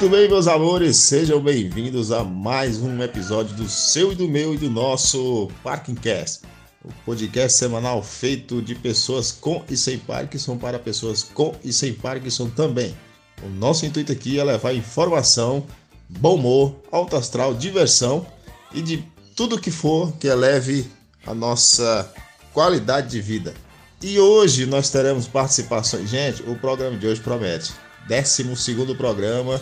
Muito bem, meus amores, sejam bem-vindos a mais um episódio do seu e do meu e do nosso Parking Cast, o podcast semanal feito de pessoas com e sem Parkinson para pessoas com e sem Parkinson também. O nosso intuito aqui é levar informação, bom humor, alto astral, diversão e de tudo que for que eleve a nossa qualidade de vida. E hoje nós teremos participações. Gente, o programa de hoje promete. 12 programa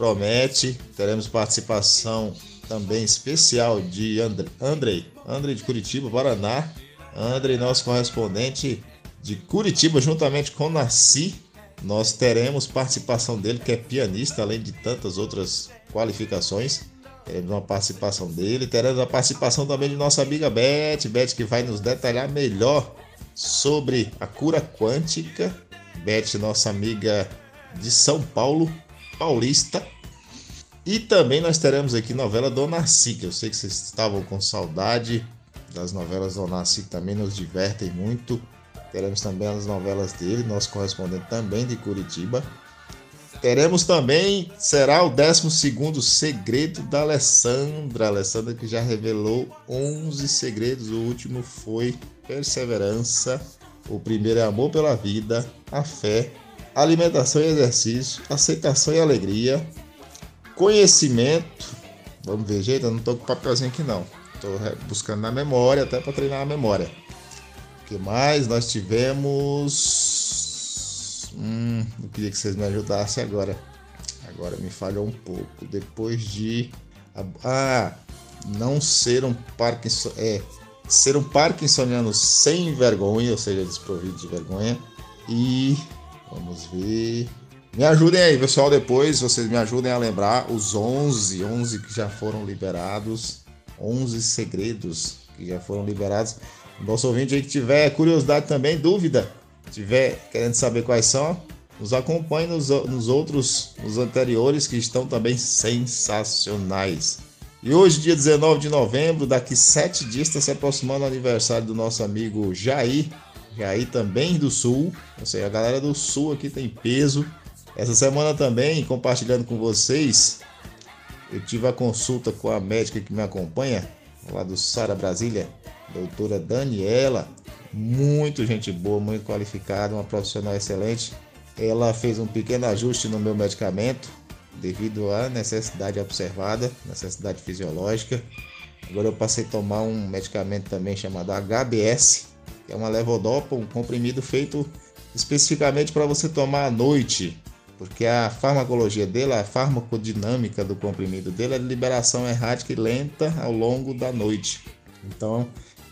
promete. Teremos participação também especial de André, Andrei, Andrei de Curitiba, Paraná. Andrei, nosso correspondente de Curitiba, juntamente com Nasci. Nós teremos participação dele, que é pianista, além de tantas outras qualificações. Teremos uma participação dele. Teremos a participação também de nossa amiga Beth. Beth que vai nos detalhar melhor sobre a cura quântica. Beth, nossa amiga de São Paulo, paulista. E também nós teremos aqui novela Dona Narci, que eu sei que vocês estavam com saudade das novelas Dona Narci, que também nos divertem muito. Teremos também as novelas dele, nosso correspondente também de Curitiba. Teremos também, será o 12 segredo da Alessandra. Alessandra que já revelou 11 segredos. O último foi perseverança. O primeiro é amor pela vida, a fé, alimentação e exercício, aceitação e alegria, conhecimento. Vamos ver, gente, eu não tô com papelzinho aqui não. Tô buscando na memória até para treinar a memória. O que mais? Nós tivemos. Hum, eu queria que vocês me ajudassem agora. Agora me falhou um pouco. Depois de. Ah, não ser um Parkinson. É. Ser um Parkinsoniano sem vergonha, ou seja, desprovido de vergonha. E Vamos ver. Me ajudem aí, pessoal, depois vocês me ajudem a lembrar os 11, 11 que já foram liberados, 11 segredos que já foram liberados. Nosso ouvinte aí que tiver curiosidade também, dúvida, tiver querendo saber quais são, nos acompanhe nos, nos outros, nos anteriores que estão também sensacionais. E hoje, dia 19 de novembro, daqui sete dias, está se aproximando o aniversário do nosso amigo Jair e aí também do Sul, ou seja, a galera do Sul aqui tem peso. Essa semana também, compartilhando com vocês, eu tive a consulta com a médica que me acompanha, lá do Sara Brasília, doutora Daniela, muito gente boa, muito qualificada, uma profissional excelente. Ela fez um pequeno ajuste no meu medicamento, devido à necessidade observada, necessidade fisiológica. Agora eu passei a tomar um medicamento também chamado HBS, que é uma levodopa, um comprimido feito especificamente para você tomar à noite, porque a farmacologia dele, a farmacodinâmica do comprimido dele é de liberação errática e lenta ao longo da noite. Então,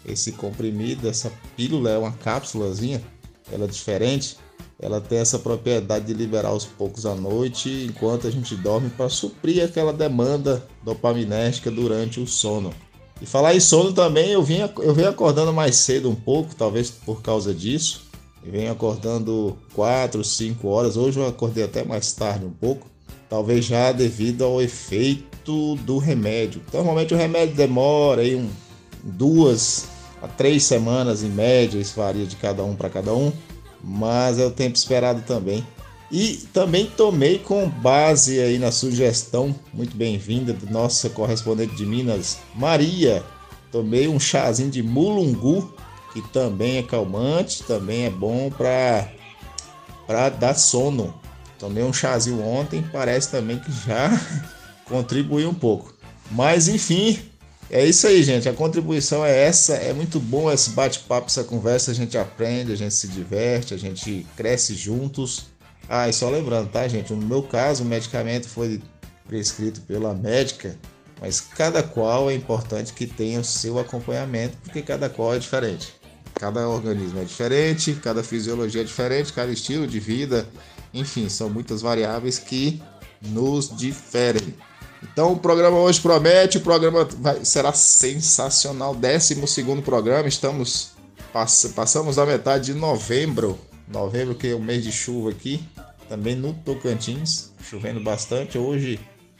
esse comprimido, essa pílula é uma cápsulazinha, ela é diferente, ela tem essa propriedade de liberar aos poucos à noite enquanto a gente dorme para suprir aquela demanda dopaminérgica durante o sono. E falar em sono também, eu vim, eu venho acordando mais cedo um pouco, talvez por causa disso. Eu venho acordando 4, 5 horas. Hoje eu acordei até mais tarde um pouco. Talvez já devido ao efeito do remédio. Normalmente o remédio demora aí um, duas a três semanas em média, isso varia de cada um para cada um, mas é o tempo esperado também. E também tomei com base aí na sugestão muito bem-vinda da nossa correspondente de Minas, Maria. Tomei um chazinho de mulungu, que também é calmante, também é bom para para dar sono. Tomei um chazinho ontem, parece também que já contribuiu um pouco. Mas enfim, é isso aí, gente. A contribuição é essa. É muito bom esse bate-papo, essa conversa. A gente aprende, a gente se diverte, a gente cresce juntos. Ah, e só lembrando, tá, gente? No meu caso, o medicamento foi prescrito pela médica, mas cada qual é importante que tenha o seu acompanhamento, porque cada qual é diferente. Cada organismo é diferente, cada fisiologia é diferente, cada estilo de vida, enfim, são muitas variáveis que nos diferem. Então o programa hoje promete, o programa vai, será sensacional. 12 segundo programa, estamos pass, passamos a metade de novembro Novembro, que é o mês de chuva aqui, também no Tocantins, chovendo bastante. Hoje,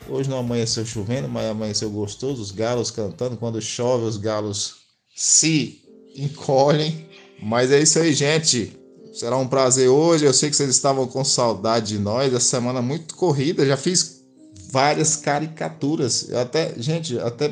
hoje não amanheceu chovendo, mas amanheceu gostoso. Os galos cantando. Quando chove, os galos se encolhem. Mas é isso aí, gente. Será um prazer hoje. Eu sei que vocês estavam com saudade de nós. Essa semana muito corrida. Já fiz várias caricaturas. Eu até, gente, até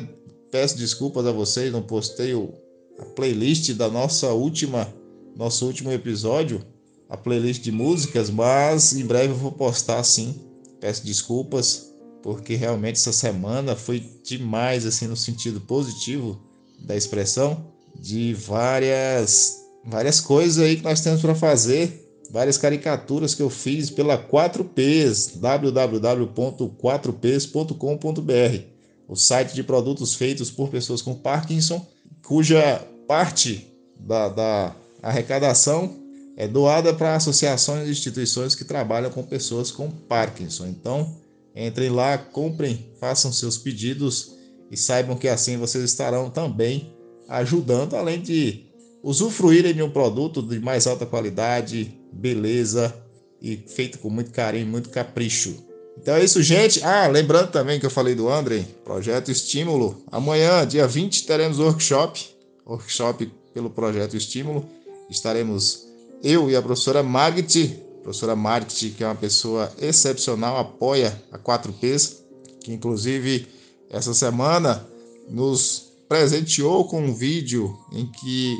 peço desculpas a vocês, não postei o, a playlist da nossa última, nosso último episódio, a playlist de músicas, mas em breve eu vou postar sim. Peço desculpas, porque realmente essa semana foi demais, assim, no sentido positivo da expressão, de várias, várias coisas aí que nós temos para fazer várias caricaturas que eu fiz pela 4Ps, www.4ps.com.br, o site de produtos feitos por pessoas com Parkinson, cuja parte da, da arrecadação é doada para associações e instituições que trabalham com pessoas com Parkinson. Então, entrem lá, comprem, façam seus pedidos e saibam que assim vocês estarão também ajudando, além de usufruírem de um produto de mais alta qualidade, beleza e feito com muito carinho, muito capricho. Então é isso, gente. Ah, lembrando também que eu falei do André, projeto Estímulo. Amanhã, dia 20, teremos workshop, workshop pelo projeto Estímulo. Estaremos eu e a professora Margit, professora Margit, que é uma pessoa excepcional, apoia a 4Ps, que inclusive essa semana nos presenteou com um vídeo em que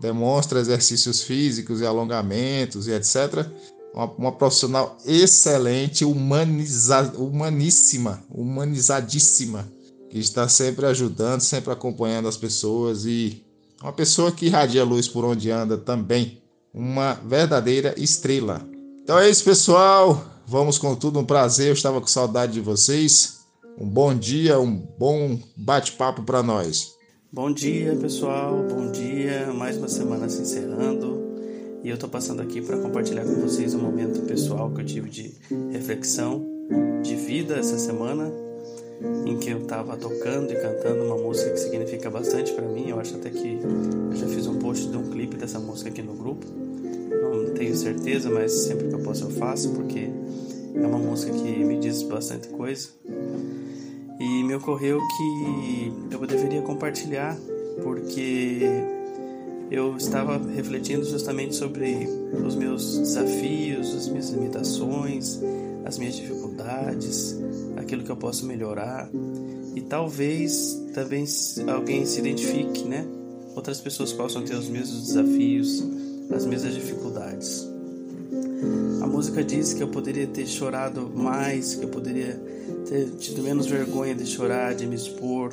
demonstra exercícios físicos e alongamentos e etc. Uma, uma profissional excelente, humaniza, humaníssima, humanizadíssima, que está sempre ajudando, sempre acompanhando as pessoas e uma pessoa que irradia luz por onde anda também. Uma verdadeira estrela. Então é isso, pessoal. Vamos com tudo, um prazer. Eu estava com saudade de vocês. Um bom dia, um bom bate-papo para nós. Bom dia, pessoal. Bom dia. Mais uma semana se encerrando. E eu tô passando aqui para compartilhar com vocês um momento pessoal que eu tive de reflexão de vida essa semana, em que eu tava tocando e cantando uma música que significa bastante para mim. Eu acho até que eu já fiz um post de um clipe dessa música aqui no grupo. Não tenho certeza, mas sempre que eu posso eu faço, porque é uma música que me diz bastante coisa e me ocorreu que eu deveria compartilhar porque eu estava refletindo justamente sobre os meus desafios, as minhas limitações, as minhas dificuldades, aquilo que eu posso melhorar e talvez também alguém se identifique, né? Outras pessoas possam ter os mesmos desafios, as mesmas dificuldades. A música diz que eu poderia ter chorado mais, que eu poderia ter tido menos vergonha de chorar, de me expor,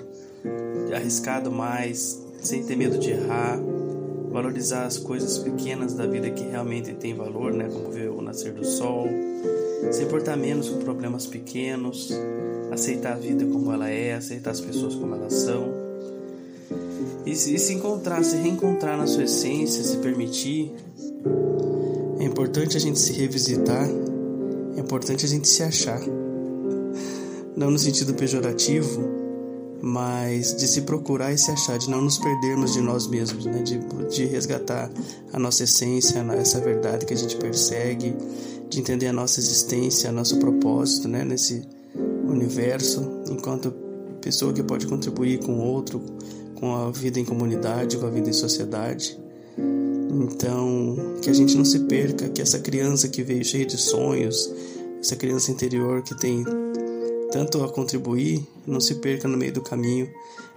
de arriscado mais, sem ter medo de errar, valorizar as coisas pequenas da vida que realmente têm valor, né, como ver o nascer do sol, se importar menos com problemas pequenos, aceitar a vida como ela é, aceitar as pessoas como elas são. E e se encontrar, se reencontrar na sua essência, se permitir é importante a gente se revisitar, é importante a gente se achar. Não no sentido pejorativo, mas de se procurar e se achar, de não nos perdermos de nós mesmos, né? de, de resgatar a nossa essência, essa verdade que a gente persegue, de entender a nossa existência, nosso propósito né? nesse universo, enquanto pessoa que pode contribuir com o outro, com a vida em comunidade, com a vida em sociedade. Então, que a gente não se perca, que essa criança que veio cheia de sonhos, essa criança interior que tem tanto a contribuir, não se perca no meio do caminho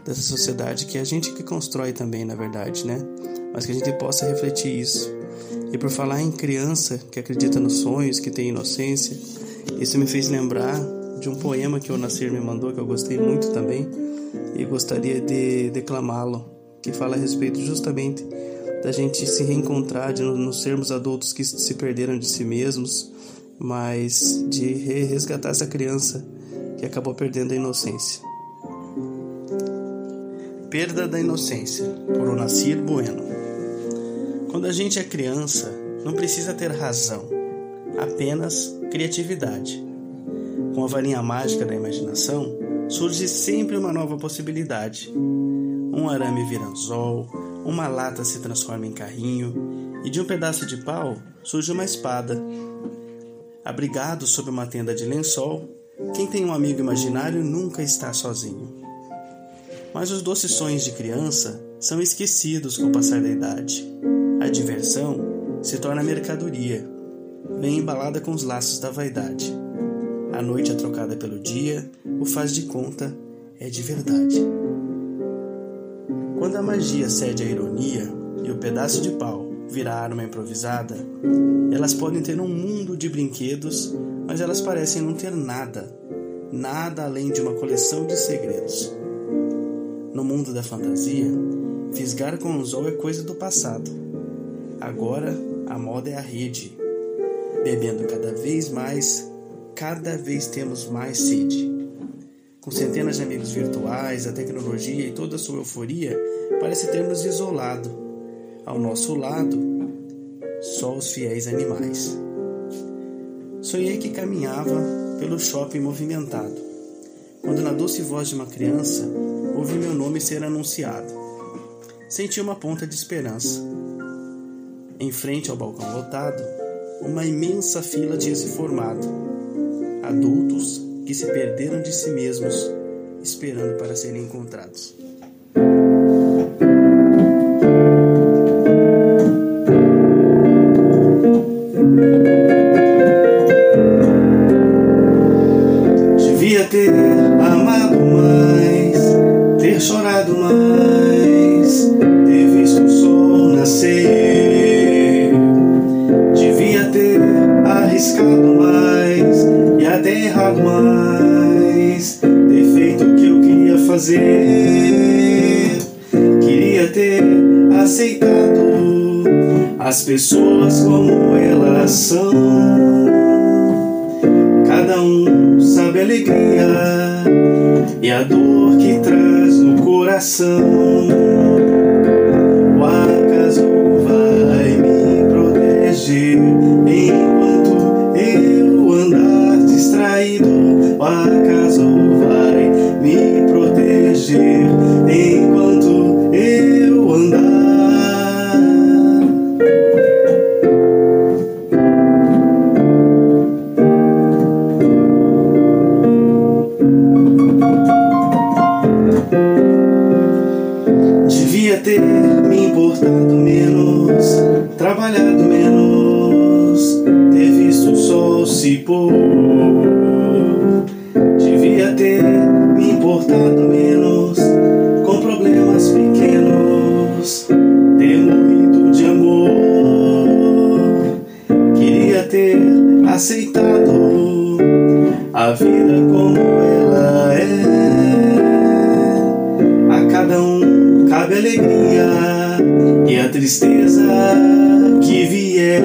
dessa sociedade que é a gente que constrói também, na verdade, né? Mas que a gente possa refletir isso. E por falar em criança que acredita nos sonhos, que tem inocência, isso me fez lembrar de um poema que o Nasir me mandou, que eu gostei muito também, e gostaria de declamá-lo, que fala a respeito justamente da gente se reencontrar, de não sermos adultos que se perderam de si mesmos, mas de resgatar essa criança que acabou perdendo a inocência. Perda da Inocência, por Onacir Bueno. Quando a gente é criança, não precisa ter razão, apenas criatividade. Com a varinha mágica da imaginação, surge sempre uma nova possibilidade. Um arame vira anzol, uma lata se transforma em carrinho e de um pedaço de pau surge uma espada. Abrigado sob uma tenda de lençol, quem tem um amigo imaginário nunca está sozinho. Mas os doces sonhos de criança são esquecidos com o passar da idade. A diversão se torna mercadoria, vem embalada com os laços da vaidade. A noite é trocada pelo dia, o faz de conta é de verdade. Quando a magia cede à ironia e o pedaço de pau vira arma improvisada, elas podem ter um mundo de brinquedos, mas elas parecem não ter nada, nada além de uma coleção de segredos. No mundo da fantasia, fisgar com o anzol é coisa do passado. Agora a moda é a rede. Bebendo cada vez mais, cada vez temos mais sede. Com centenas de amigos virtuais, a tecnologia e toda a sua euforia parece ter nos isolado. Ao nosso lado, só os fiéis animais. Sonhei que caminhava pelo shopping movimentado, quando na doce voz de uma criança ouvi meu nome ser anunciado. Senti uma ponta de esperança. Em frente ao balcão lotado, uma imensa fila tinha se formado. Adultos que se perderam de si mesmos, esperando para serem encontrados. Pessoas como elas são. Cada um sabe a alegria e a dor que traz no coração. A vida como ela é. A cada um cabe alegria e a tristeza que vier.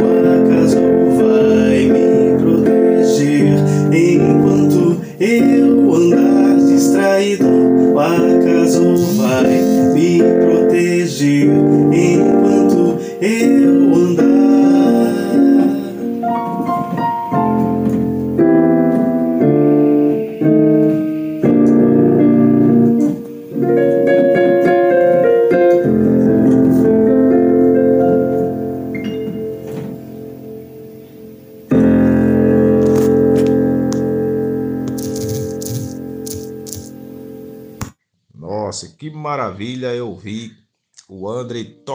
O acaso vai me proteger enquanto eu andar distraído. O acaso vai me proteger enquanto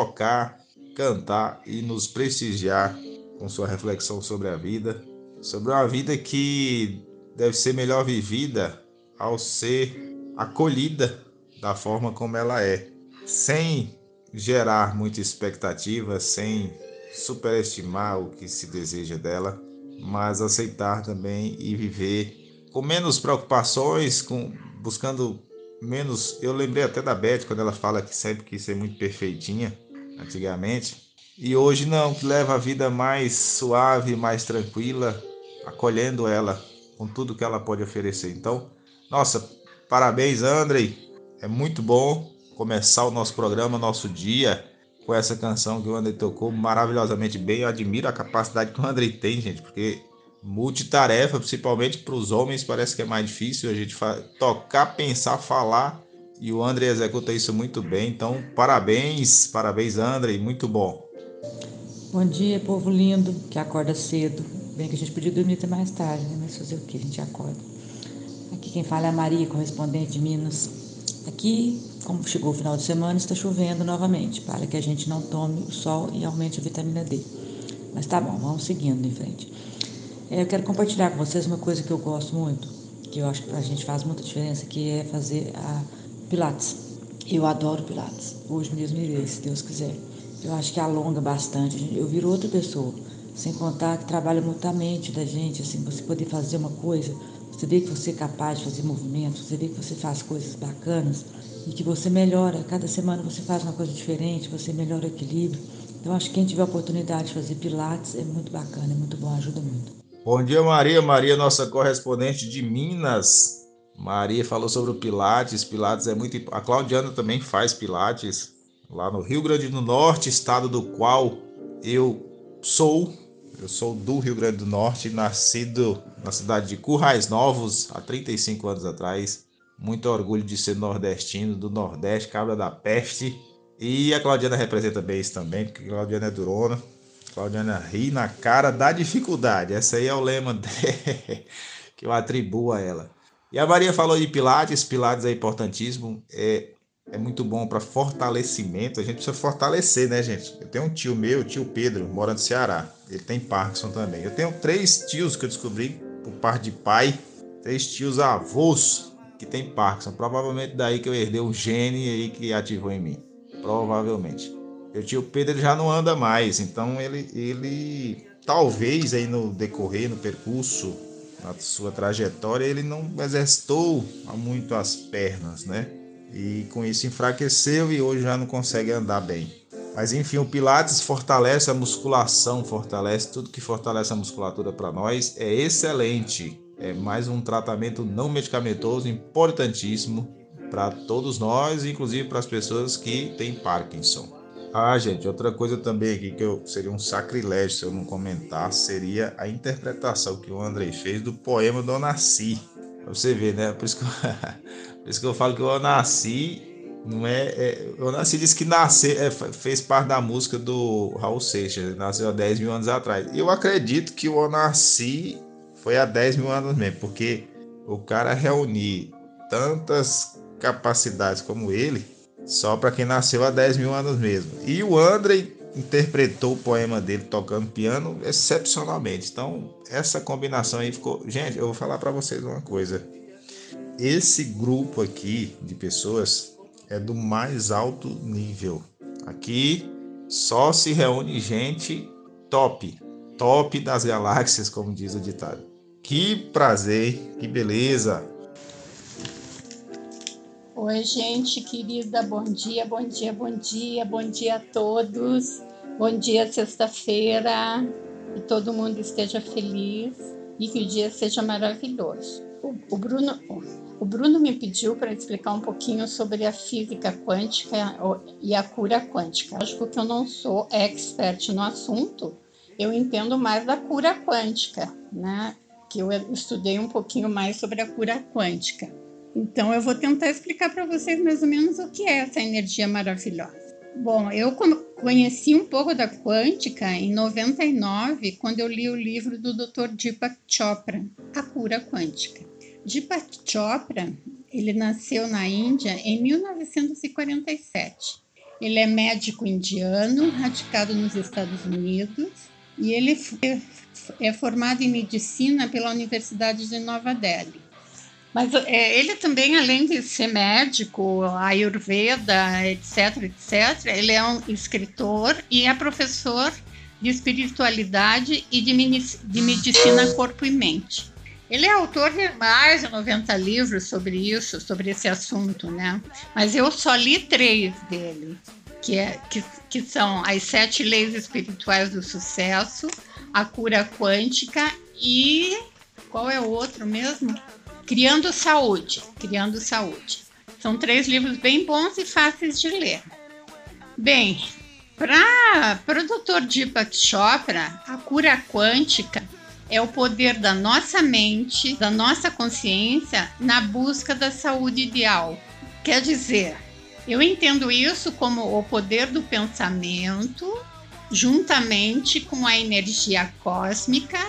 tocar, cantar e nos prestigiar com sua reflexão sobre a vida, sobre uma vida que deve ser melhor vivida ao ser acolhida da forma como ela é, sem gerar muita expectativa, sem superestimar o que se deseja dela, mas aceitar também e viver com menos preocupações, com buscando menos. Eu lembrei até da Beth quando ela fala que sempre quis ser muito perfeitinha antigamente. E hoje não, que leva a vida mais suave, mais tranquila, acolhendo ela com tudo que ela pode oferecer. Então, nossa, parabéns, Andrei. É muito bom começar o nosso programa, nosso dia, com essa canção que o Andrei tocou maravilhosamente bem. Eu admiro a capacidade que o Andrei tem, gente, porque multitarefa, principalmente para os homens, parece que é mais difícil a gente tocar, pensar, falar. E o André executa isso muito bem. Então, parabéns, parabéns, André, muito bom. Bom dia, povo lindo que acorda cedo. Bem que a gente podia dormir até mais tarde, né? Mas fazer o que? A gente acorda. Aqui quem fala é a Maria, correspondente de Minas. Aqui, como chegou o final de semana, está chovendo novamente, para que a gente não tome o sol e aumente a vitamina D. Mas tá bom, vamos seguindo em frente. É, eu quero compartilhar com vocês uma coisa que eu gosto muito, que eu acho que a gente faz muita diferença, que é fazer a Pilates. Eu adoro Pilates. Hoje mesmo irei, se Deus quiser. Eu acho que alonga bastante. Eu viro outra pessoa. Sem contar que trabalha muito a mente da gente, assim, você poder fazer uma coisa, você vê que você é capaz de fazer movimentos, você vê que você faz coisas bacanas e que você melhora. Cada semana você faz uma coisa diferente, você melhora o equilíbrio. Então, acho que quem tiver a oportunidade de fazer Pilates é muito bacana, é muito bom, ajuda muito. Bom dia, Maria. Maria, nossa correspondente de Minas. Maria falou sobre o Pilates. Pilates é muito. A Claudiana também faz Pilates lá no Rio Grande do Norte, estado do qual eu sou. Eu sou do Rio Grande do Norte, nascido na cidade de Currais Novos há 35 anos atrás. Muito orgulho de ser nordestino, do Nordeste, cabra da peste. E a Claudiana representa bem isso também, porque a Claudiana é durona. A Claudiana ri na cara da dificuldade. Esse aí é o lema que eu atribuo a ela. E a Maria falou de Pilates. Pilates é importantíssimo. É é muito bom para fortalecimento. A gente precisa fortalecer, né, gente? Eu tenho um tio meu, tio Pedro, mora no Ceará. Ele tem Parkinson também. Eu tenho três tios que eu descobri por parte de pai, três tios avós que tem Parkinson. Provavelmente daí que eu herdei um gene aí que ativou em mim. Provavelmente. Meu tio Pedro já não anda mais, então ele, ele talvez aí no decorrer, no percurso, na sua trajetória, ele não exercitou muito as pernas, né? e com isso enfraqueceu e hoje já não consegue andar bem. Mas enfim, o Pilates fortalece a musculação, fortalece tudo que fortalece a musculatura para nós, é excelente. É mais um tratamento não medicamentoso importantíssimo para todos nós, inclusive para as pessoas que têm Parkinson. Ah, gente, outra coisa também aqui que eu, seria um sacrilégio se eu não comentar seria a interpretação que o Andrei fez do poema do Onassi. Pra você ver, né? Por isso que eu, por isso que eu falo que eu nasci. Não é, é eu nasci disse que nascer é, fez parte da música do Raul Seixas, nasceu há 10 mil anos atrás. E eu acredito que o Onassi foi há 10 mil anos mesmo, porque o cara reunir tantas capacidades como ele, só para quem nasceu há 10 mil anos mesmo. E o André interpretou o poema dele tocando piano excepcionalmente. Então, essa combinação aí ficou. Gente, eu vou falar para vocês uma coisa. Esse grupo aqui de pessoas é do mais alto nível. Aqui só se reúne gente top, top das galáxias, como diz o ditado. Que prazer, que beleza. Oi, gente querida, bom dia, bom dia, bom dia, bom dia a todos. Bom dia, sexta-feira. Que todo mundo esteja feliz e que o dia seja maravilhoso. O, Bruno, o Bruno me pediu para explicar um pouquinho sobre a física quântica e a cura quântica. Lógico que eu não sou expert no assunto, eu entendo mais da cura quântica, né? Que eu estudei um pouquinho mais sobre a cura quântica. Então, eu vou tentar explicar para vocês mais ou menos o que é essa energia maravilhosa. Bom, eu conheci um pouco da quântica em 99, quando eu li o livro do Dr. Deepak Chopra, A Cura Quântica. Deepak Chopra, ele nasceu na Índia em 1947. Ele é médico indiano, radicado nos Estados Unidos, e ele é formado em medicina pela Universidade de Nova Delhi. Mas é, ele também, além de ser médico, ayurveda, etc, etc, ele é um escritor e é professor de espiritualidade e de, de medicina corpo e mente. Ele é autor de mais de 90 livros sobre isso, sobre esse assunto, né? Mas eu só li três dele, que, é, que, que são As Sete Leis Espirituais do Sucesso, A Cura Quântica e... qual é o outro mesmo? Criando Saúde. Criando Saúde. São três livros bem bons e fáceis de ler. Bem, para o Dr. Deepak Chopra, a cura quântica é o poder da nossa mente, da nossa consciência na busca da saúde ideal. Quer dizer, eu entendo isso como o poder do pensamento juntamente com a energia cósmica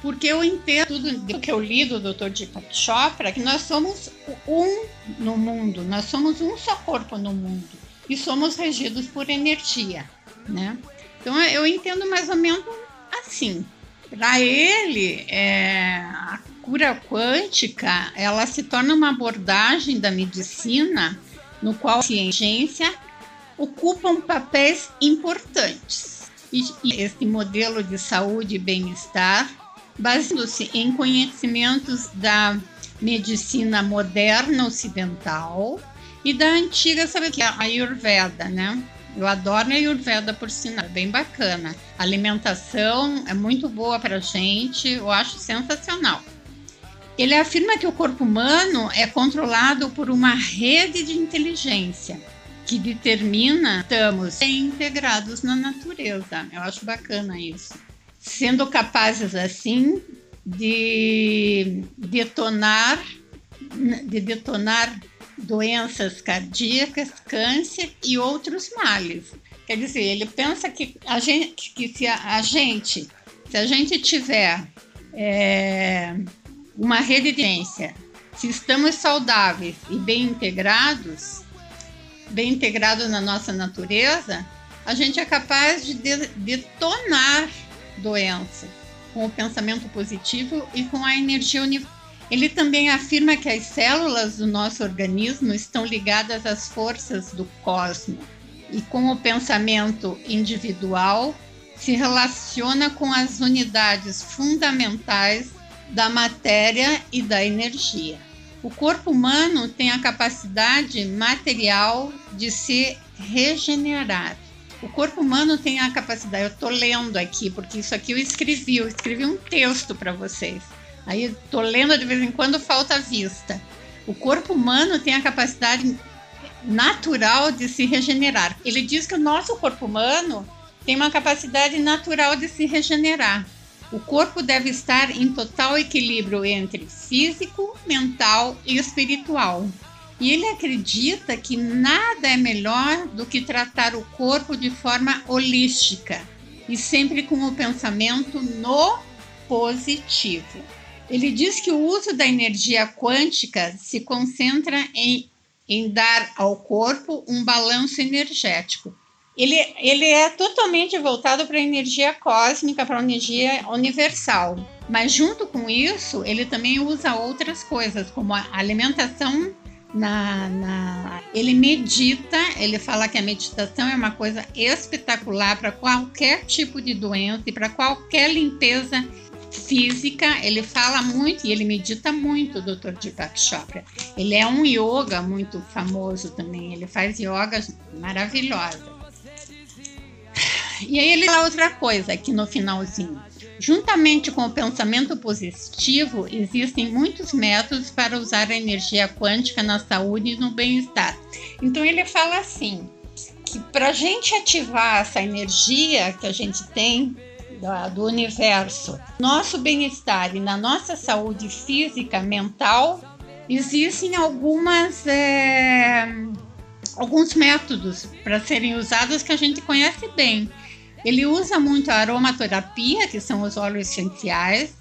porque eu entendo tudo que eu li do Dr. Deepak Chopra, que nós somos um no mundo, nós somos um só corpo no mundo e somos regidos por energia, né? Então eu entendo mais ou menos assim. Para ele, é, a cura quântica ela se torna uma abordagem da medicina no qual a ciência ocupam papéis importantes. E, e este modelo de saúde e bem-estar, baseando-se em conhecimentos da medicina moderna ocidental e da antiga, sabe que é a Ayurveda, né? Eu adoro a Ayurveda por sinal, é bem bacana. A alimentação é muito boa para a gente, eu acho sensacional. Ele afirma que o corpo humano é controlado por uma rede de inteligência que determina estamos integrados na natureza. Eu acho bacana isso. Sendo capazes assim de detonar de detonar doenças cardíacas, câncer e outros males. Quer dizer, ele pensa que a gente, que se a, gente, se a gente tiver é, uma ciência, se estamos saudáveis e bem integrados, bem integrados na nossa natureza, a gente é capaz de detonar doenças com o pensamento positivo e com a energia universal ele também afirma que as células do nosso organismo estão ligadas às forças do cosmos e com o pensamento individual se relaciona com as unidades fundamentais da matéria e da energia. O corpo humano tem a capacidade material de se regenerar. O corpo humano tem a capacidade, eu estou lendo aqui, porque isso aqui eu escrevi, eu escrevi um texto para vocês Aí tô lendo de vez em quando falta vista. O corpo humano tem a capacidade natural de se regenerar. Ele diz que o nosso corpo humano tem uma capacidade natural de se regenerar. O corpo deve estar em total equilíbrio entre físico, mental e espiritual. E ele acredita que nada é melhor do que tratar o corpo de forma holística e sempre com o pensamento no positivo. Ele diz que o uso da energia quântica se concentra em, em dar ao corpo um balanço energético. Ele, ele é totalmente voltado para a energia cósmica, para a energia universal. Mas, junto com isso, ele também usa outras coisas, como a alimentação na, na, ele medita, ele fala que a meditação é uma coisa espetacular para qualquer tipo de doença e para qualquer limpeza física, ele fala muito e ele medita muito, Dr. Deepak Chopra. Ele é um yoga muito famoso também, ele faz yoga maravilhosa. E aí ele fala outra coisa aqui no finalzinho. Juntamente com o pensamento positivo, existem muitos métodos para usar a energia quântica na saúde e no bem-estar. Então ele fala assim, que para a gente ativar essa energia que a gente tem do, universo, nosso bem-estar e na nossa saúde física, mental, existem algumas é, alguns métodos para serem usados que a gente conhece bem. Ele usa muito a aromaterapia, que são os óleos essenciais.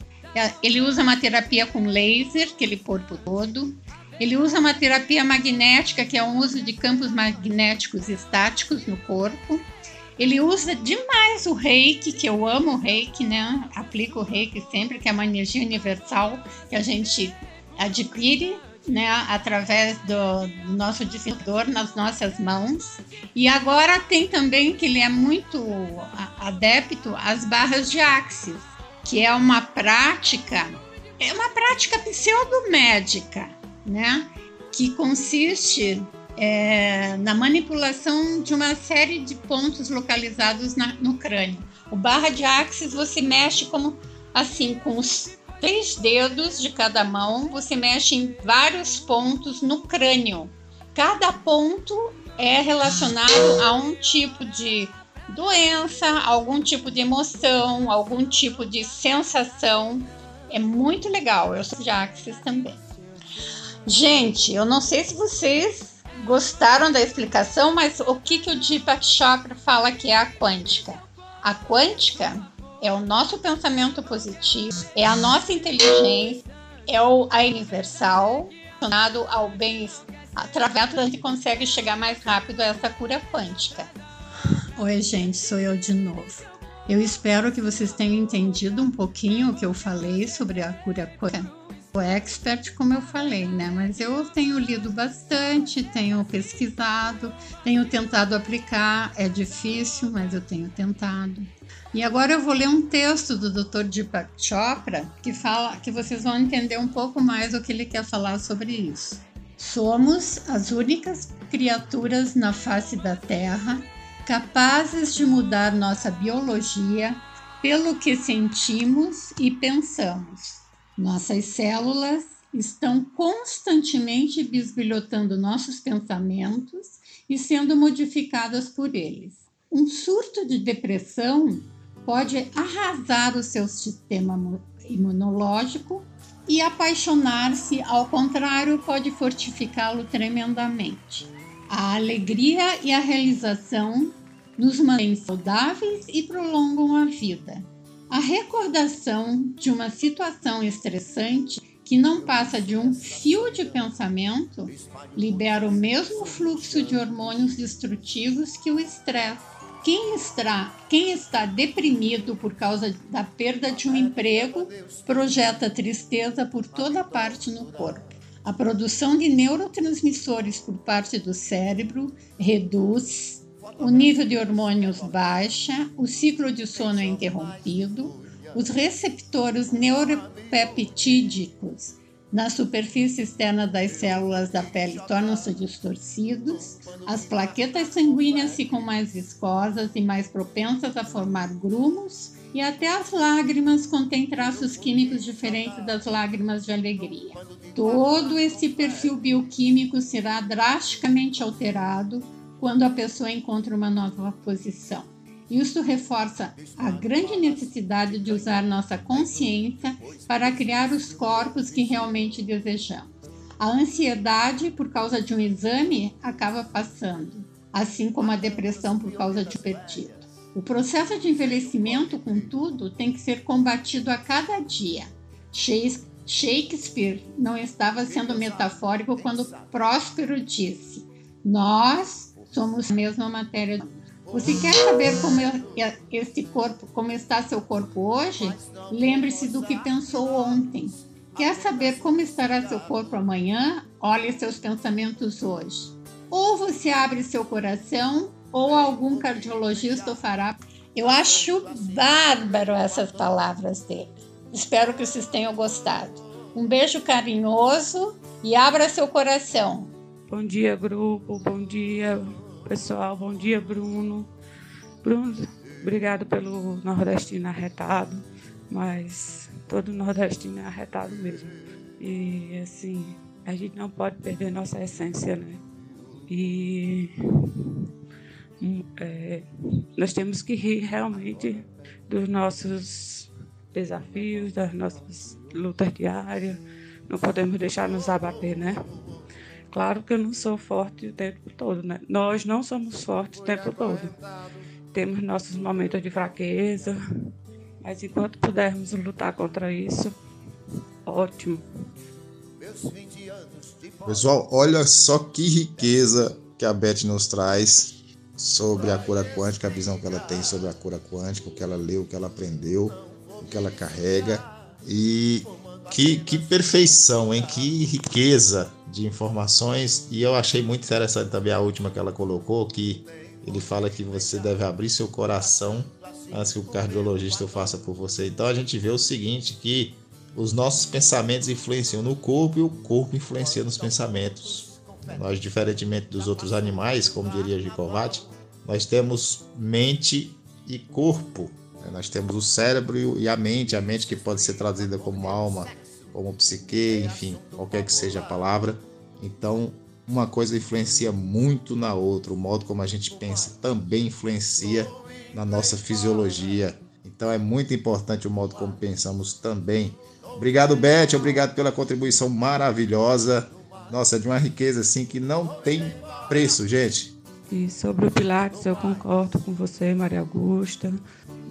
Ele usa uma terapia com laser, que ele corpo todo. Ele usa uma terapia magnética, que é o uso de campos magnéticos estáticos no corpo. Ele usa demais o reiki, que eu amo o reiki, né? Aplico o reiki sempre, que é uma energia universal que a gente adquire né, através do, nosso divisor nas nossas mãos. E agora tem também que ele é muito adepto às barras de axis, que é uma prática, é uma prática pseudomédica, né? Que consiste é, na manipulação de uma série de pontos localizados na, no crânio. O barra de axis você mexe como assim com os três dedos de cada mão, você mexe em vários pontos no crânio. Cada ponto é relacionado a um tipo de doença, algum tipo de emoção, algum tipo de sensação. É muito legal. Eu sou de Axis também. Gente, eu não sei se vocês gostaram da explicação, mas o que, que o Deepak Chopra fala que é a quântica? A quântica é o nosso pensamento positivo, é a nossa inteligência, é o a universal, relacionado ao bem através a gente consegue chegar mais rápido a essa cura quântica. Oi, gente, sou eu de novo. Eu espero que vocês tenham entendido um pouquinho o que eu falei sobre a cura o expert, como eu falei, né? Mas eu tenho lido bastante, tenho pesquisado, tenho tentado aplicar. É difícil, mas eu tenho tentado. E agora eu vou ler um texto do Dr. Deepak Chopra que fala que vocês vão entender um pouco mais o que ele quer falar sobre isso. Somos as únicas criaturas na face da Terra capazes de mudar nossa biologia pelo que sentimos e pensamos. Nossas células estão constantemente bisbilhotando nossos pensamentos e sendo modificadas por eles. Um surto de depressão pode arrasar o seu sistema imunológico e apaixonar-se, ao contrário, pode fortificá-lo tremendamente. A alegria e a realização nos mantêm saudáveis e prolongam a vida. A recordação de uma situação estressante que não passa de um fio de pensamento libera o mesmo fluxo de hormônios destrutivos que o estresse. Quem está, quem está deprimido por causa da perda de um emprego projeta tristeza por toda parte no corpo. A produção de neurotransmissores por parte do cérebro reduz o nível de hormônios baixa, o ciclo de sono é interrompido, os receptores neuropeptídicos na superfície externa das células da pele tornam-se distorcidos, as plaquetas sanguíneas ficam mais viscosas e mais propensas a formar grumos, e até as lágrimas contêm traços químicos diferentes das lágrimas de alegria. Todo esse perfil bioquímico será drasticamente alterado quando a pessoa encontra uma nova posição. Isso reforça a grande necessidade de usar nossa consciência para criar os corpos que realmente desejamos. A ansiedade por causa de um exame acaba passando, assim como a depressão por causa de um perdido. O processo de envelhecimento, contudo, tem que ser combatido a cada dia. Shakespeare não estava sendo metafórico quando Próspero disse: Nós somos a mesma matéria. Você quer saber como é este corpo, como está seu corpo hoje? Lembre-se do que pensou ontem. Quer saber como estará seu corpo amanhã? Olhe seus pensamentos hoje. Ou você abre seu coração, ou algum cardiologista o fará. Eu acho bárbaro essas palavras dele. Espero que vocês tenham gostado. Um beijo carinhoso e abra seu coração. Bom dia, grupo. Bom dia, pessoal. Bom dia, Bruno. Bruno, obrigado pelo nordestino arretado, mas todo nordestino é arretado mesmo. E assim, a gente não pode perder nossa essência, né? E hum, é, nós temos que rir realmente dos nossos desafios, das nossas lutas diárias. Não podemos deixar nos abater, né? Claro que eu não sou forte o tempo todo, né? Nós não somos fortes o tempo todo. Temos nossos momentos de fraqueza, mas enquanto pudermos lutar contra isso, ótimo. Pessoal, olha só que riqueza que a Beth nos traz sobre a cura quântica, a visão que ela tem sobre a cura quântica, o que ela leu, o que ela aprendeu, o que ela carrega. E que, que perfeição, hein? Que riqueza de informações. E eu achei muito interessante também a última que ela colocou, que ele fala que você deve abrir seu coração antes que o cardiologista o faça por você. Então a gente vê o seguinte, que os nossos pensamentos influenciam no corpo e o corpo influencia nos pensamentos. Nós, diferentemente dos outros animais, como diria Gicovati, nós temos mente e corpo. Nós temos o cérebro e a mente, a mente que pode ser traduzida como alma, como psique, enfim, qualquer que seja a palavra. Então, uma coisa influencia muito na outra. O modo como a gente pensa também influencia na nossa fisiologia. Então, é muito importante o modo como pensamos também. Obrigado, Beth. Obrigado pela contribuição maravilhosa. Nossa, é de uma riqueza assim que não tem preço, gente. E sobre o Pilates, eu concordo com você, Maria Augusta,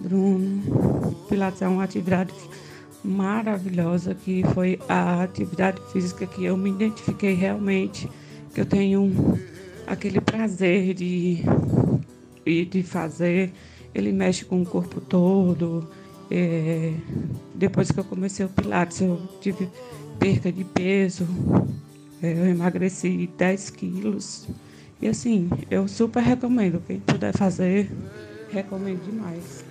Bruno. Pilates é uma atividade maravilhosa que foi a atividade física que eu me identifiquei realmente, que eu tenho aquele prazer de, de fazer ele mexe com o corpo todo. É, depois que eu comecei o Pilates, eu tive perca de peso, é, eu emagreci 10 quilos. E assim, eu super recomendo. Quem puder fazer, recomendo demais.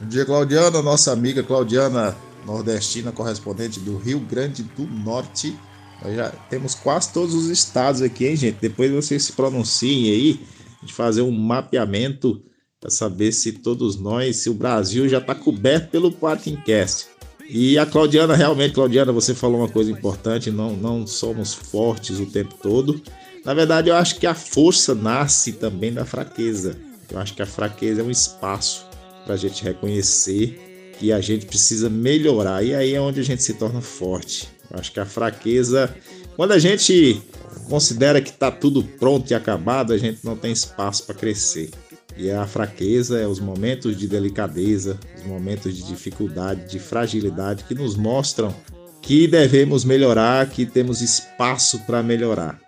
Bom dia, Claudiana, nossa amiga Claudiana nordestina, correspondente do Rio Grande do Norte. Nós já temos quase todos os estados aqui, hein, gente? Depois vocês se pronunciem aí, de fazer um mapeamento para saber se todos nós, se o Brasil já está coberto pelo Parkincast. E a Claudiana, realmente, Claudiana, você falou uma coisa importante: não, não somos fortes o tempo todo. Na verdade, eu acho que a força nasce também da fraqueza. Eu acho que a fraqueza é um espaço para a gente reconhecer que a gente precisa melhorar. E aí é onde a gente se torna forte. Eu acho que a fraqueza, quando a gente considera que está tudo pronto e acabado, a gente não tem espaço para crescer. E a fraqueza é os momentos de delicadeza, os momentos de dificuldade, de fragilidade que nos mostram que devemos melhorar, que temos espaço para melhorar.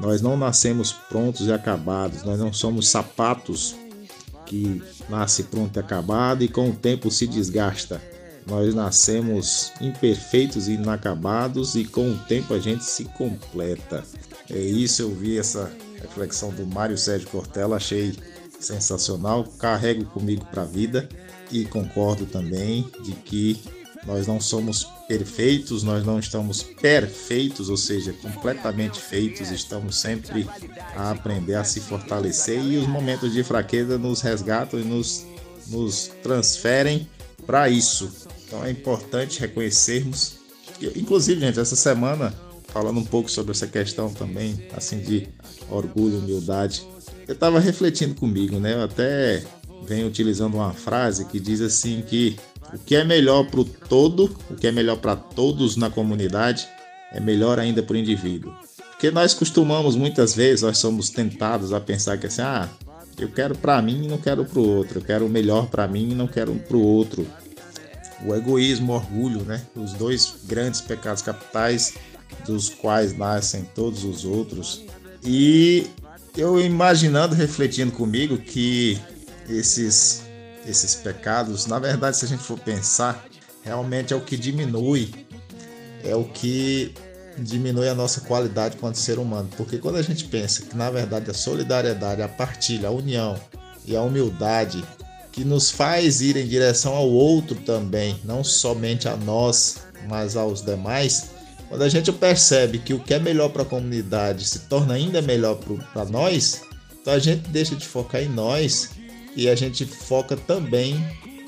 Nós não nascemos prontos e acabados, nós não somos sapatos que nasce pronto e acabado e com o tempo se desgasta. Nós nascemos imperfeitos e inacabados e com o tempo a gente se completa. É isso, eu vi essa reflexão do Mário Sérgio Cortella, achei sensacional, carrego comigo para a vida e concordo também de que nós não somos perfeitos, nós não estamos perfeitos, ou seja, completamente feitos, estamos sempre a aprender a se fortalecer e os momentos de fraqueza nos resgatam e nos, nos transferem para isso. Então é importante reconhecermos. Inclusive, gente, essa semana, falando um pouco sobre essa questão também, assim, de orgulho, humildade, eu estava refletindo comigo, né? Eu até venho utilizando uma frase que diz assim que o que é melhor para o todo, o que é melhor para todos na comunidade, é melhor ainda para o indivíduo. Porque nós costumamos muitas vezes, nós somos tentados a pensar que assim, ah, eu quero para mim e não quero para o outro, eu quero o melhor para mim e não quero para o outro. O egoísmo, o orgulho, né? Os dois grandes pecados capitais dos quais nascem todos os outros. E eu imaginando, refletindo comigo que esses esses pecados, na verdade, se a gente for pensar, realmente é o que diminui, é o que diminui a nossa qualidade quanto ser humano. Porque quando a gente pensa que na verdade a solidariedade, a partilha, a união e a humildade que nos faz ir em direção ao outro também, não somente a nós, mas aos demais, quando a gente percebe que o que é melhor para a comunidade se torna ainda melhor para nós, então a gente deixa de focar em nós e a gente foca também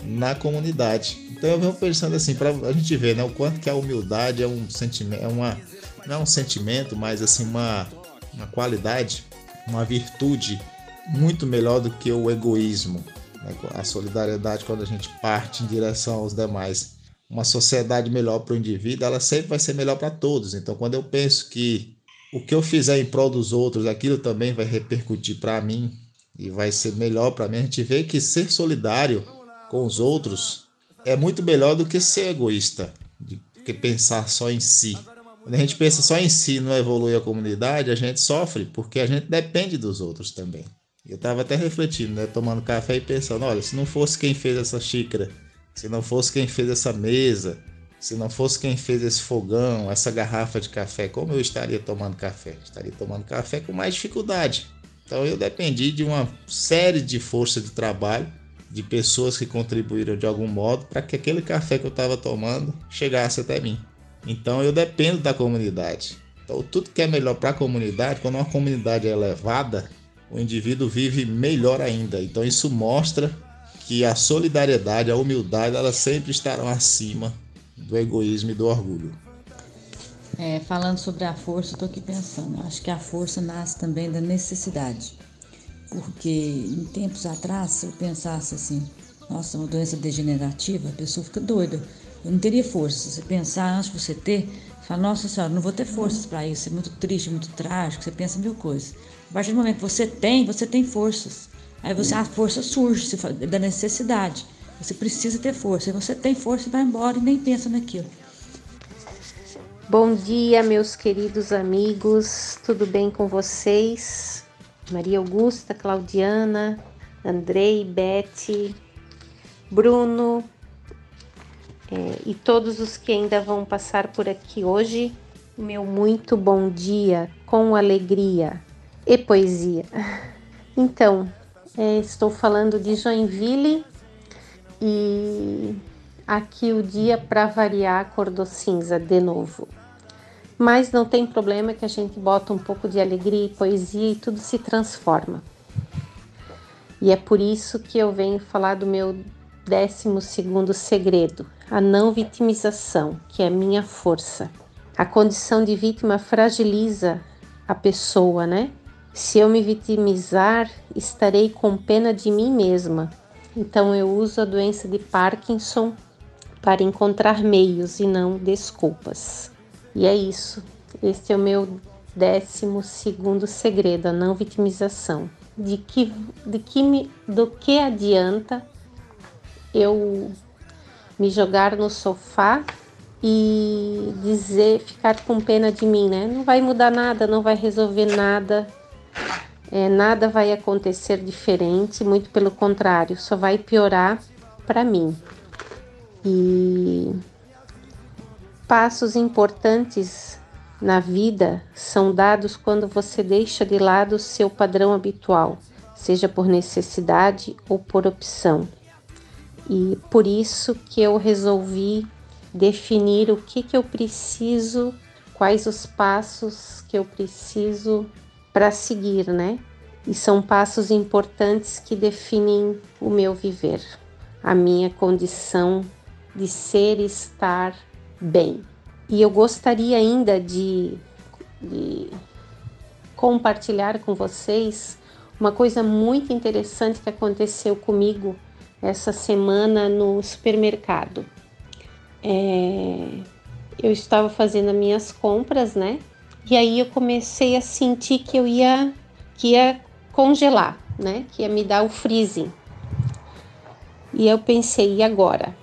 na comunidade. Então eu venho pensando assim, para a gente ver né, o quanto que a humildade é um sentimento, é uma, não é um sentimento, mas assim uma, uma qualidade, uma virtude muito melhor do que o egoísmo. Né? A solidariedade quando a gente parte em direção aos demais uma sociedade melhor para o indivíduo, ela sempre vai ser melhor para todos. Então, quando eu penso que o que eu fizer em prol dos outros, aquilo também vai repercutir para mim e vai ser melhor para mim, a gente vê que ser solidário com os outros é muito melhor do que ser egoísta, do que pensar só em si. Quando a gente pensa só em si, não evolui a comunidade, a gente sofre, porque a gente depende dos outros também. Eu estava até refletindo, né, tomando café e pensando, olha, se não fosse quem fez essa xícara se não fosse quem fez essa mesa, se não fosse quem fez esse fogão, essa garrafa de café, como eu estaria tomando café? Estaria tomando café com mais dificuldade. Então eu dependi de uma série de forças de trabalho, de pessoas que contribuíram de algum modo para que aquele café que eu estava tomando chegasse até mim. Então eu dependo da comunidade. Então tudo que é melhor para a comunidade, quando uma comunidade é elevada, o indivíduo vive melhor ainda. Então isso mostra que a solidariedade, a humildade, elas sempre estarão acima do egoísmo e do orgulho. É, falando sobre a força, estou aqui pensando. Acho que a força nasce também da necessidade. Porque em tempos atrás, se eu pensasse assim, nossa, uma doença degenerativa, a pessoa fica doida. Eu não teria força. Se você pensar antes de você ter, fala, nossa senhora, não vou ter forças para isso. É muito triste, muito trágico. Você pensa mil coisas. A partir do momento que você tem, você tem forças. Aí você, a força surge da necessidade. Você precisa ter força. E você tem força e vai embora e nem pensa naquilo. Bom dia, meus queridos amigos. Tudo bem com vocês? Maria Augusta, Claudiana, Andrei, Beth, Bruno é, e todos os que ainda vão passar por aqui hoje. Meu muito bom dia com alegria e poesia. Então, é, estou falando de Joinville e aqui o dia para variar acordou cinza de novo. Mas não tem problema que a gente bota um pouco de alegria e poesia e tudo se transforma. E é por isso que eu venho falar do meu décimo segundo segredo, a não vitimização, que é minha força. A condição de vítima fragiliza a pessoa, né? Se eu me vitimizar, estarei com pena de mim mesma. Então eu uso a doença de Parkinson para encontrar meios e não desculpas. E é isso. Este é o meu décimo segundo segredo, a não vitimização. De que, de que me, do que adianta eu me jogar no sofá e dizer, ficar com pena de mim, né? Não vai mudar nada, não vai resolver nada, é, nada vai acontecer diferente, muito pelo contrário, só vai piorar para mim. E passos importantes na vida são dados quando você deixa de lado o seu padrão habitual, seja por necessidade ou por opção. E por isso que eu resolvi definir o que, que eu preciso, quais os passos que eu preciso para seguir, né? E são passos importantes que definem o meu viver, a minha condição de ser e estar bem. E eu gostaria ainda de, de compartilhar com vocês uma coisa muito interessante que aconteceu comigo essa semana no supermercado. É, eu estava fazendo as minhas compras, né? E aí eu comecei a sentir que eu ia que ia congelar, né? Que ia me dar o freezing. E eu pensei, e agora?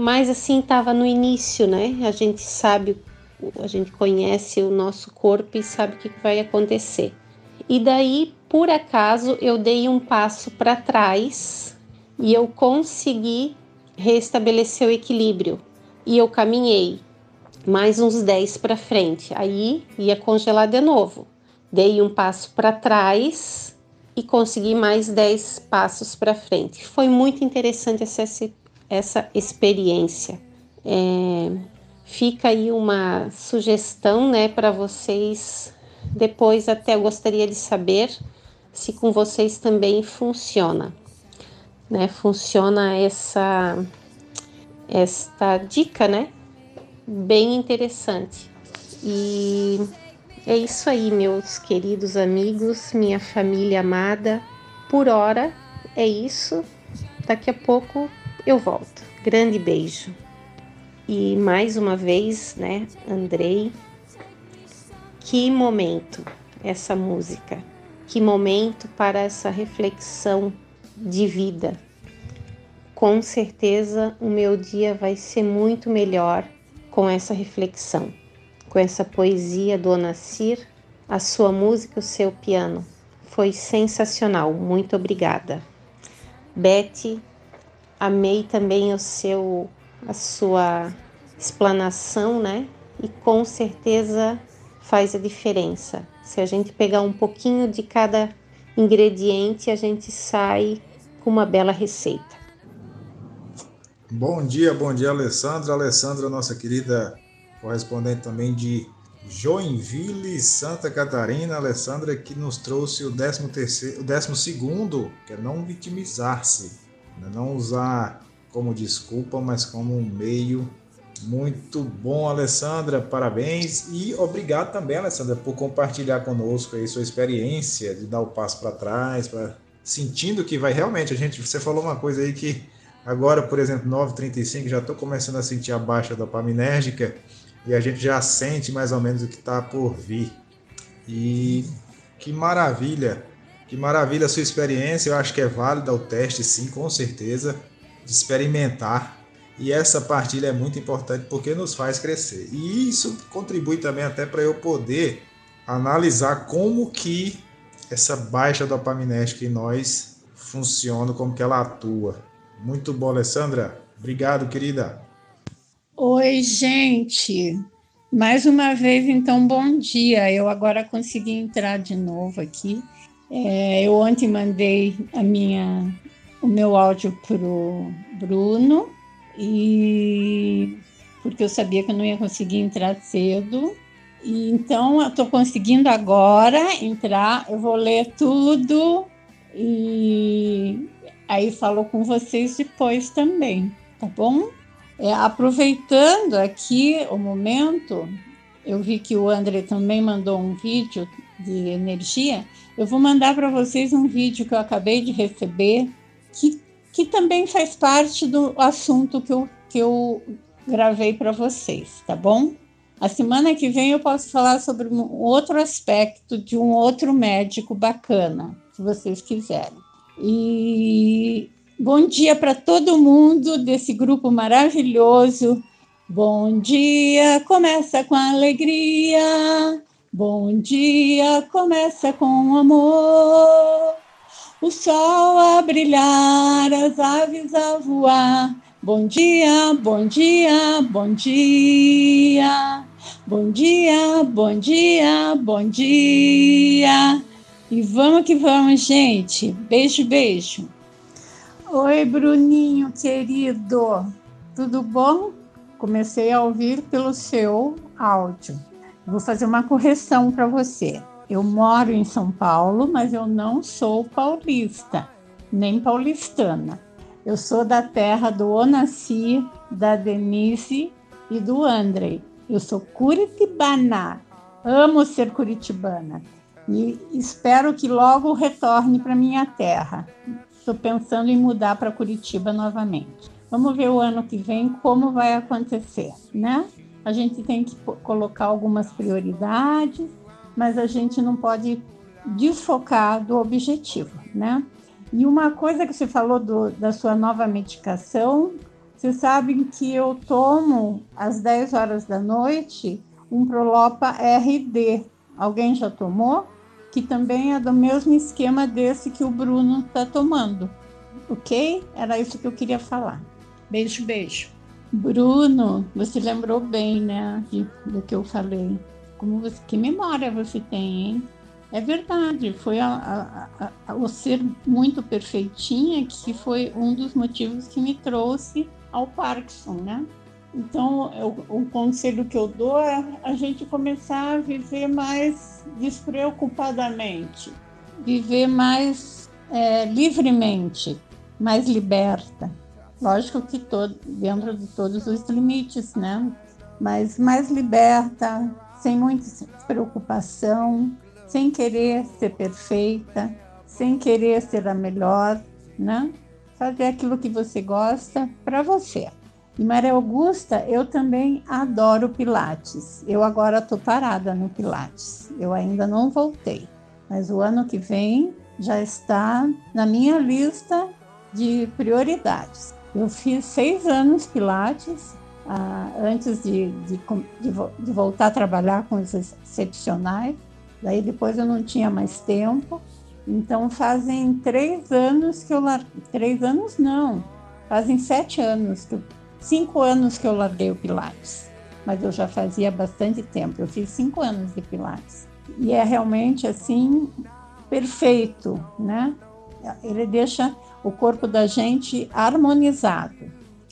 Mas assim estava no início, né? A gente sabe, a gente conhece o nosso corpo e sabe o que vai acontecer. E daí, por acaso, eu dei um passo para trás e eu consegui restabelecer o equilíbrio. E eu caminhei mais uns 10 para frente. Aí ia congelar de novo. Dei um passo para trás e consegui mais 10 passos para frente. Foi muito interessante essa, essa experiência. É, fica aí uma sugestão né, para vocês. Depois, até eu gostaria de saber se com vocês também funciona. Né? Funciona essa, esta dica, né? bem interessante. E é isso aí, meus queridos amigos, minha família amada. Por hora é isso. Daqui a pouco eu volto. Grande beijo. E mais uma vez, né, Andrei, que momento essa música. Que momento para essa reflexão de vida. Com certeza o meu dia vai ser muito melhor com essa reflexão, com essa poesia do Onacir, a sua música, o seu piano. Foi sensacional, muito obrigada. Beth, amei também o seu a sua explanação, né? E com certeza faz a diferença. Se a gente pegar um pouquinho de cada ingrediente, a gente sai com uma bela receita. Bom dia, bom dia, Alessandra. Alessandra, nossa querida correspondente também de Joinville, Santa Catarina. Alessandra que nos trouxe o 13 terceiro, o 12 segundo, que é não vitimizar-se? Não usar como desculpa, mas como um meio. Muito bom, Alessandra, parabéns e obrigado também, Alessandra, por compartilhar conosco aí sua experiência de dar o passo para trás, para sentindo que vai realmente a gente. Você falou uma coisa aí que Agora, por exemplo, 9h35, já estou começando a sentir a baixa dopaminérgica e a gente já sente mais ou menos o que está por vir. E que maravilha, que maravilha a sua experiência. Eu acho que é válida o teste, sim, com certeza, de experimentar. E essa partilha é muito importante porque nos faz crescer. E isso contribui também até para eu poder analisar como que essa baixa dopaminérgica em nós funciona, como que ela atua. Muito bom, Alessandra. Obrigado, querida. Oi, gente. Mais uma vez, então, bom dia. Eu agora consegui entrar de novo aqui. É, eu ontem mandei a minha, o meu áudio para o Bruno, e porque eu sabia que eu não ia conseguir entrar cedo. E, então, eu estou conseguindo agora entrar. Eu vou ler tudo e aí falo com vocês depois também, tá bom? É, aproveitando aqui o momento, eu vi que o André também mandou um vídeo de energia. Eu vou mandar para vocês um vídeo que eu acabei de receber, que, que também faz parte do assunto que eu, que eu gravei para vocês, tá bom? A semana que vem eu posso falar sobre um outro aspecto de um outro médico bacana, se vocês quiserem. E bom dia para todo mundo desse grupo maravilhoso. Bom dia, começa com alegria. Bom dia, começa com amor. O sol a brilhar, as aves a voar. Bom dia, bom dia, bom dia. Bom dia, bom dia, bom dia. E vamos que vamos, gente. Beijo, beijo. Oi, Bruninho, querido. Tudo bom? Comecei a ouvir pelo seu áudio. Vou fazer uma correção para você. Eu moro em São Paulo, mas eu não sou paulista, nem paulistana. Eu sou da terra do Onassi, da Denise e do Andrei. Eu sou curitibana. Amo ser curitibana e espero que logo retorne para minha terra. Estou pensando em mudar para Curitiba novamente. Vamos ver o ano que vem como vai acontecer, né? A gente tem que colocar algumas prioridades, mas a gente não pode desfocar do objetivo, né? E uma coisa que você falou do, da sua nova medicação, vocês sabem que eu tomo às 10 horas da noite um Prolopa RD. Alguém já tomou? Que também é do mesmo esquema desse que o Bruno está tomando. Ok? Era isso que eu queria falar. Beijo, beijo. Bruno, você lembrou bem, né, de, do que eu falei. Como você, que memória você tem, hein? É verdade, foi a, a, a, o ser muito perfeitinha que foi um dos motivos que me trouxe ao Parkinson, né? Então, eu, o conselho que eu dou é a gente começar a viver mais despreocupadamente, viver mais é, livremente, mais liberta. Lógico que todo, dentro de todos os limites, né? Mas mais liberta, sem muita preocupação, sem querer ser perfeita, sem querer ser a melhor, né? Fazer aquilo que você gosta para você. E Maria Augusta, eu também adoro Pilates. Eu agora estou parada no Pilates. Eu ainda não voltei, mas o ano que vem já está na minha lista de prioridades. Eu fiz seis anos Pilates ah, antes de, de, de, de voltar a trabalhar com os excepcionais. Daí depois eu não tinha mais tempo. Então fazem três anos que eu larguei. Três anos não. Fazem sete anos, que eu... cinco anos que eu larguei o Pilates. Mas eu já fazia bastante tempo. Eu fiz cinco anos de Pilates. E é realmente assim perfeito, né? Ele deixa o corpo da gente harmonizado,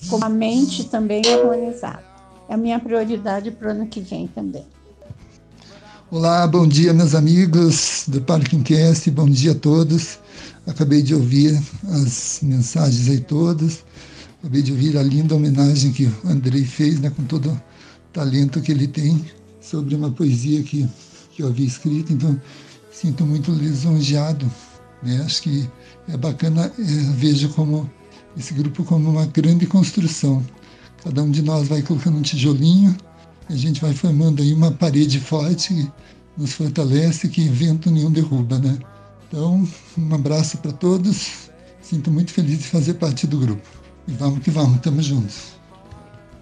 com a mente também harmonizada. É a minha prioridade para o ano que vem também. Olá, bom dia, meus amigos do Parkingcast, bom dia a todos. Acabei de ouvir as mensagens aí todas, acabei de ouvir a linda homenagem que o Andrei fez, né, com todo o talento que ele tem, sobre uma poesia que, que eu havia escrito, então sinto muito lisonjeado. Né? Acho que é bacana, é, vejo como esse grupo como uma grande construção. Cada um de nós vai colocando um tijolinho, a gente vai formando aí uma parede forte que nos fortalece, que vento nenhum derruba, né? Então, um abraço para todos. Sinto muito feliz de fazer parte do grupo. E vamos que vamos, estamos juntos.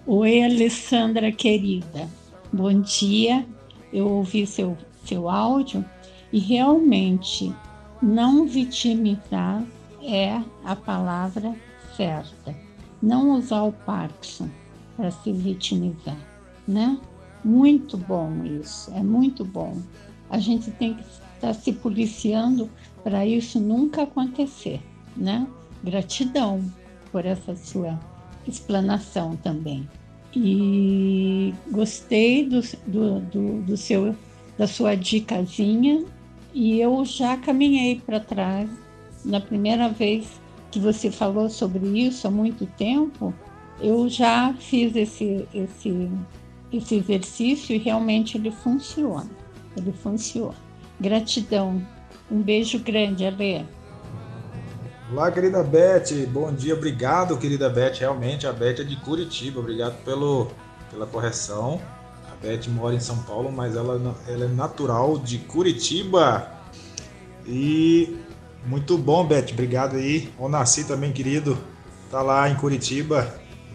Oi, Alessandra querida. Bom dia. Eu ouvi seu, seu áudio e realmente não vitimizar é a palavra certa. Não usar o Parkinson para se vitimizar, né? Muito bom isso, é muito bom. A gente tem que estar se policiando para isso nunca acontecer, né? Gratidão por essa sua explanação também. E gostei do, do, do, do seu, da sua dicasinha e eu já caminhei para trás. Na primeira vez que você falou sobre isso há muito tempo, eu já fiz esse, esse, esse exercício e realmente ele funciona. Ele funciona. Gratidão. Um beijo grande, Alê. Olá, querida Beth. Bom dia, obrigado, querida Beth. Realmente, a Beth é de Curitiba. Obrigado pelo, pela correção. Beth mora em São Paulo, mas ela, ela é natural de Curitiba. E muito bom, Beth. Obrigado aí. O Nasci também, querido. Tá lá em Curitiba.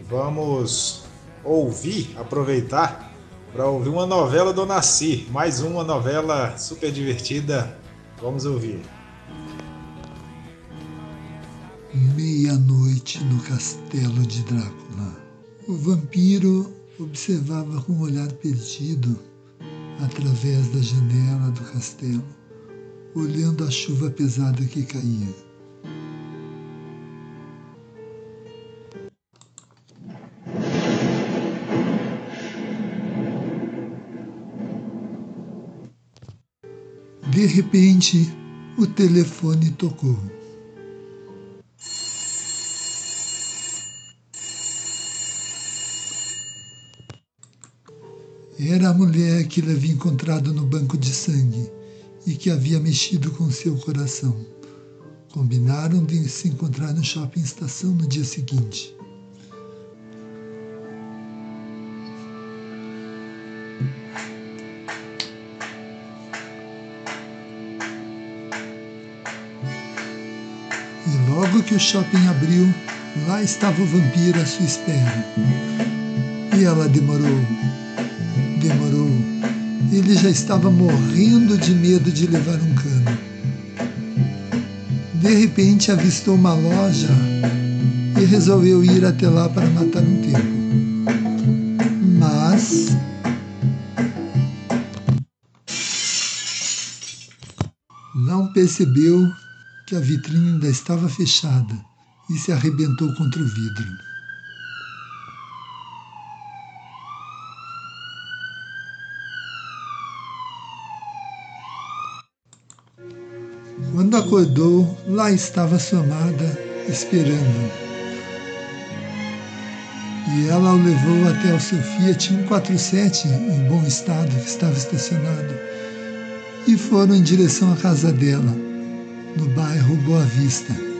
Vamos ouvir, aproveitar para ouvir uma novela do Nasci. Mais uma novela super divertida. Vamos ouvir. Meia-noite no castelo de Drácula. O vampiro observava com um olhar perdido através da janela do castelo, olhando a chuva pesada que caía. De repente, o telefone tocou. Era a mulher que ele havia encontrado no banco de sangue e que havia mexido com seu coração. Combinaram de se encontrar no shopping estação no dia seguinte. E logo que o shopping abriu, lá estava o vampiro à sua espera. E ela demorou. Ele já estava morrendo de medo de levar um cano. De repente avistou uma loja e resolveu ir até lá para matar um tempo. Mas. Não percebeu que a vitrine ainda estava fechada e se arrebentou contra o vidro. Quando acordou, lá estava sua amada esperando. E ela o levou até o seu Fiat 147 em bom estado, que estava estacionado, e foram em direção à casa dela, no bairro Boa Vista.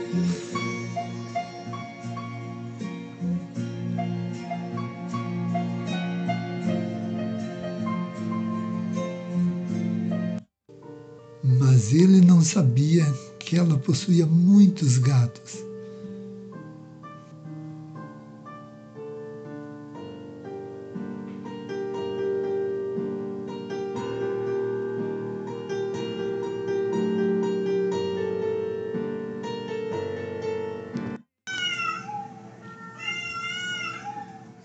Sabia que ela possuía muitos gatos.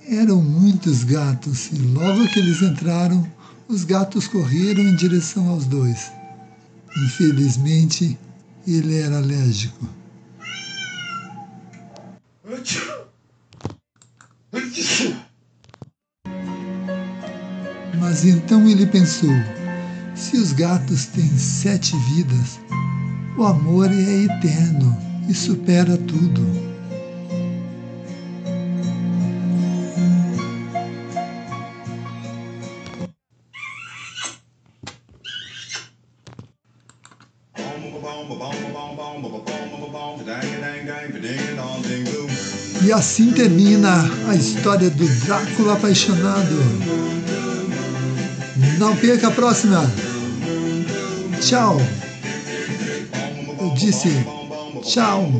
Eram muitos gatos e logo que eles entraram, os gatos correram em direção aos dois. Infelizmente, ele era alérgico. Mas então ele pensou: se os gatos têm sete vidas, o amor é eterno e supera tudo. Assim termina a história do Drácula apaixonado. Não perca a próxima. Tchau. Eu disse tchau.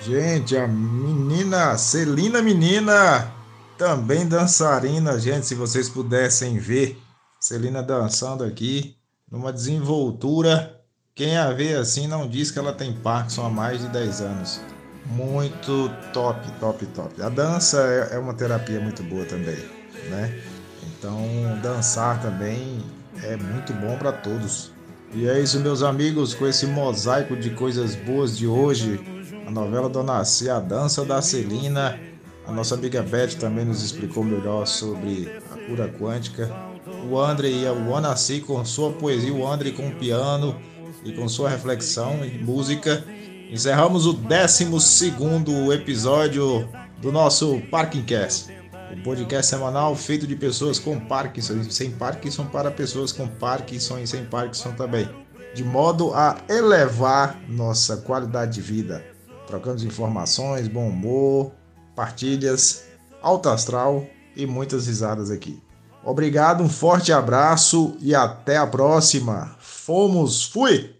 Gente, a menina, Celina Menina, também dançarina, gente, se vocês pudessem ver Celina dançando aqui, numa desenvoltura. Quem a vê assim não diz que ela tem Parkinson há mais de 10 anos. Muito top, top, top. A dança é, é uma terapia muito boa também, né? Então, dançar também é muito bom para todos. E é isso, meus amigos, com esse mosaico de coisas boas de hoje, a novela Dona C, a dança da Celina. A nossa amiga Beth também nos explicou melhor sobre a cura quântica. O André e o Anassi com sua poesia, o André com o piano e com sua reflexão e música. Encerramos o 12 episódio do nosso Parking Cast, o podcast semanal feito de pessoas com Parkinson e sem Parkinson para pessoas com Parkinson e sem Parkinson também, de modo a elevar nossa qualidade de vida trocando informações, bom humor, partilhas, alto astral e muitas risadas aqui. Obrigado, um forte abraço e até a próxima. Fomos, fui!